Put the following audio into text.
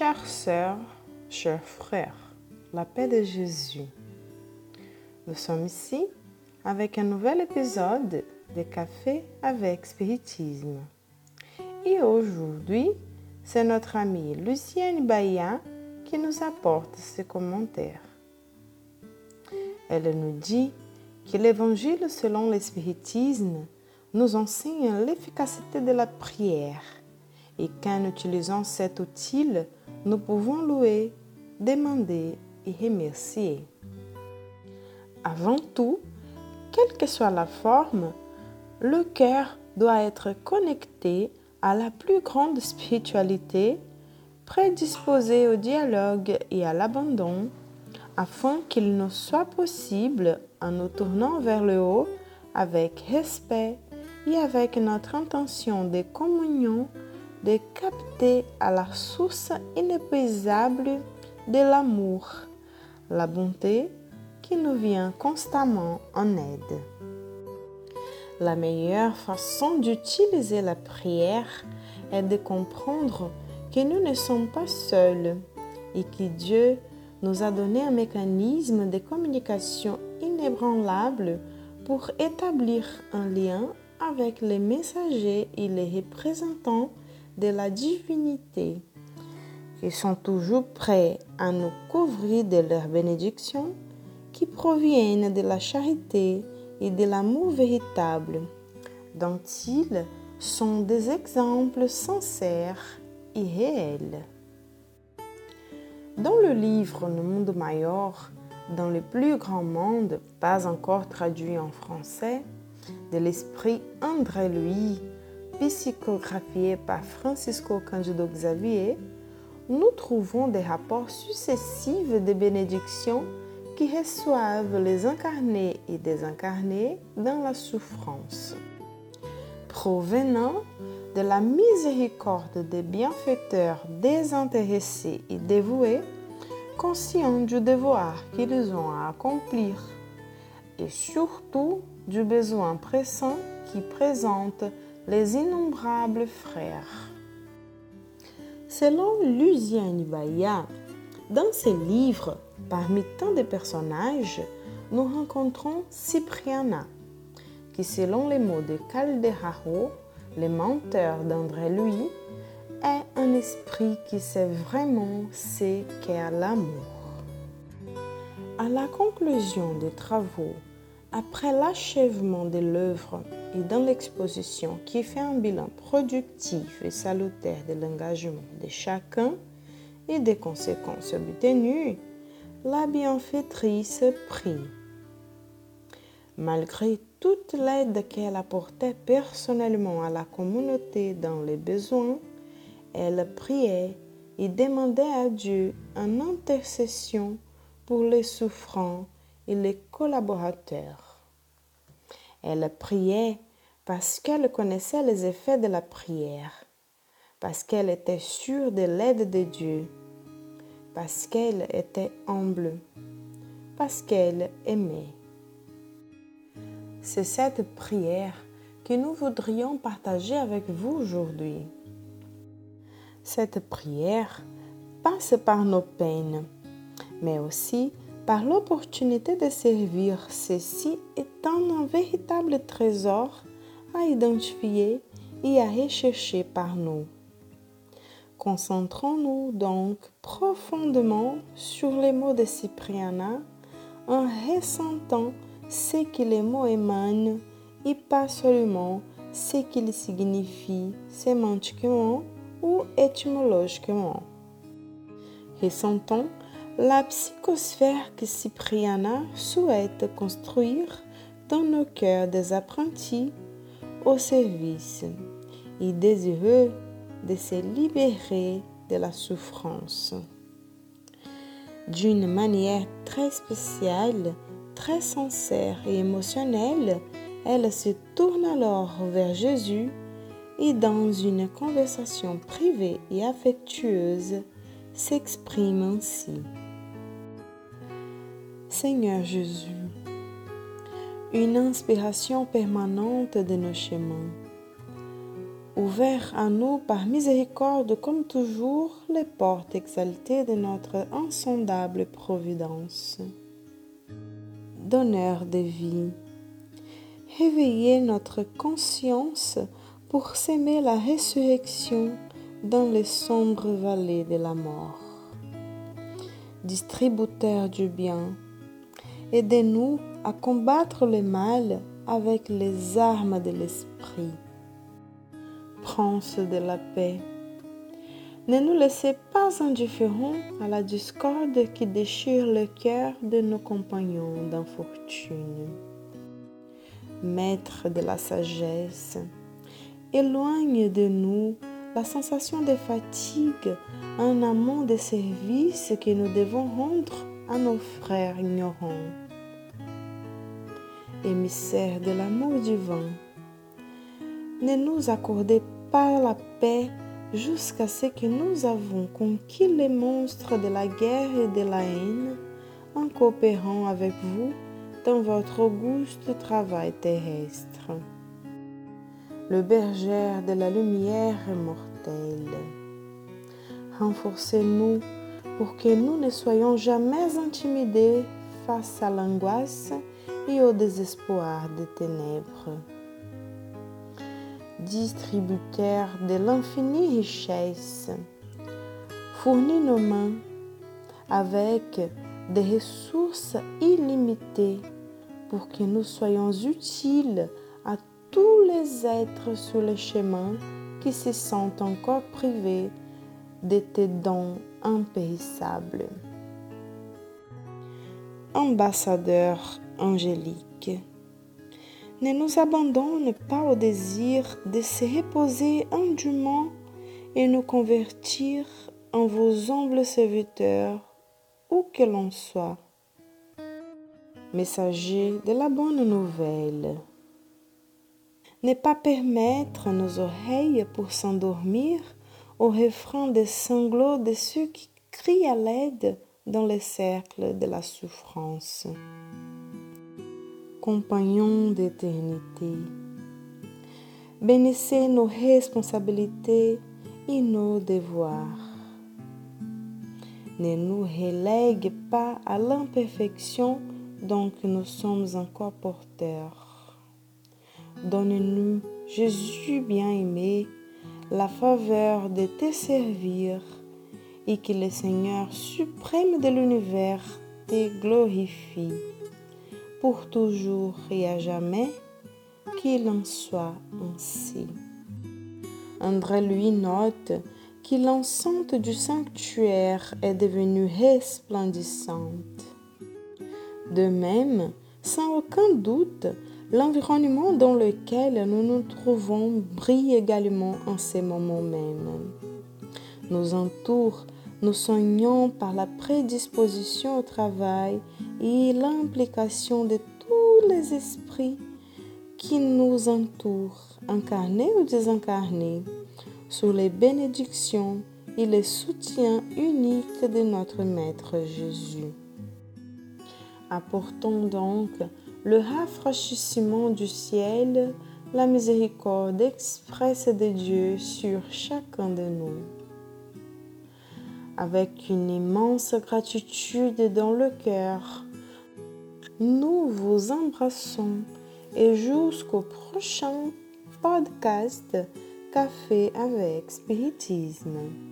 Chères sœurs, chers frères, la paix de Jésus. Nous sommes ici avec un nouvel épisode de Café avec Spiritisme. Et aujourd'hui, c'est notre amie Lucienne Bahia qui nous apporte ses commentaires. Elle nous dit que l'évangile selon l'espiritisme nous enseigne l'efficacité de la prière et qu'en utilisant cet outil, nous pouvons louer, demander et remercier. Avant tout, quelle que soit la forme, le cœur doit être connecté à la plus grande spiritualité, prédisposé au dialogue et à l'abandon, afin qu'il nous soit possible, en nous tournant vers le haut, avec respect et avec notre intention de communion, de capter à la source inépuisable de l'amour, la bonté qui nous vient constamment en aide. La meilleure façon d'utiliser la prière est de comprendre que nous ne sommes pas seuls et que Dieu nous a donné un mécanisme de communication inébranlable pour établir un lien avec les messagers et les représentants de la divinité, qui sont toujours prêts à nous couvrir de leurs bénédictions qui proviennent de la charité et de l'amour véritable, dont ils sont des exemples sincères et réels. Dans le livre Le Monde Mayor, dans le plus grand monde, pas encore traduit en français, de l'esprit André Louis psychographié par Francisco Cândido Xavier, nous trouvons des rapports successifs de bénédictions qui reçoivent les incarnés et désincarnés dans la souffrance. Provenant de la miséricorde des bienfaiteurs désintéressés et dévoués, conscients du devoir qu'ils ont à accomplir, et surtout du besoin pressant qui présente les innombrables frères. Selon Lucien Ibaya, dans ses livres, parmi tant de personnages, nous rencontrons Cypriana, qui selon les mots de Calderaro, le menteur d'André Louis, est un esprit qui sait vraiment ce qu'est l'amour. À la conclusion des travaux après l'achèvement de l'œuvre et dans l'exposition qui fait un bilan productif et salutaire de l'engagement de chacun et des conséquences obtenues, la bienfaitrice prie. Malgré toute l'aide qu'elle apportait personnellement à la communauté dans les besoins, elle priait et demandait à Dieu une intercession pour les souffrants les collaborateurs. Elle priait parce qu'elle connaissait les effets de la prière, parce qu'elle était sûre de l'aide de Dieu, parce qu'elle était humble, parce qu'elle aimait. C'est cette prière que nous voudrions partager avec vous aujourd'hui. Cette prière passe par nos peines, mais aussi par l'opportunité de servir ceci étant un véritable trésor à identifier et à rechercher par nous. Concentrons-nous donc profondément sur les mots de Cypriana en ressentant ce que les mots émanent et pas seulement ce qu'ils signifient sémantiquement ou étymologiquement. Ressentons la psychosphère que Cypriana souhaite construire dans nos cœurs des apprentis au service et désireux de se libérer de la souffrance. D'une manière très spéciale, très sincère et émotionnelle, elle se tourne alors vers Jésus et dans une conversation privée et affectueuse s'exprime ainsi. Seigneur Jésus, une inspiration permanente de nos chemins. ouvert à nous par miséricorde comme toujours les portes exaltées de notre insondable providence. Donneur de vie, réveillez notre conscience pour s'aimer la résurrection dans les sombres vallées de la mort. Distributeur du bien, aidez-nous à combattre le mal avec les armes de l'esprit. Prince de la paix, ne nous laissez pas indifférents à la discorde qui déchire le cœur de nos compagnons d'infortune. Maître de la sagesse, éloigne de nous la sensation de fatigue en amont des services que nous devons rendre à nos frères ignorants. Émissaire de l'amour divin, ne nous accordez pas la paix jusqu'à ce que nous avons conquis les monstres de la guerre et de la haine en coopérant avec vous dans votre auguste travail terrestre le berger de la lumière mortelle. Renforcez-nous pour que nous ne soyons jamais intimidés face à l'angoisse et au désespoir des ténèbres. Distributeur de l'infinie richesse, fournis nos mains avec des ressources illimitées pour que nous soyons utiles à tous les êtres sur le chemin qui se sentent encore privés de tes dons impérissables. Ambassadeur angélique, ne nous abandonne pas au désir de se reposer indûment et nous convertir en vos humbles serviteurs, où que l'on soit. Messager de la bonne nouvelle ne pas permettre nos oreilles pour s'endormir au refrain des sanglots de ceux qui crient à l'aide dans les cercles de la souffrance. Compagnons d'éternité, bénissez nos responsabilités et nos devoirs. Ne nous relègue pas à l'imperfection dont nous sommes encore porteurs Donne-nous, Jésus bien-aimé, la faveur de te servir et que le Seigneur suprême de l'univers te glorifie pour toujours et à jamais, qu'il en soit ainsi. André lui note que l'enceinte du sanctuaire est devenue resplendissante. De même, sans aucun doute, L'environnement dans lequel nous nous trouvons brille également en ces moments mêmes. Nous entoure, nous soignons par la prédisposition au travail et l'implication de tous les esprits qui nous entourent, incarnés ou désincarnés, sous les bénédictions et les soutiens uniques de notre Maître Jésus. Apportons donc le rafraîchissement du ciel, la miséricorde expresse de Dieu sur chacun de nous. Avec une immense gratitude dans le cœur, nous vous embrassons et jusqu'au prochain podcast Café avec Spiritisme.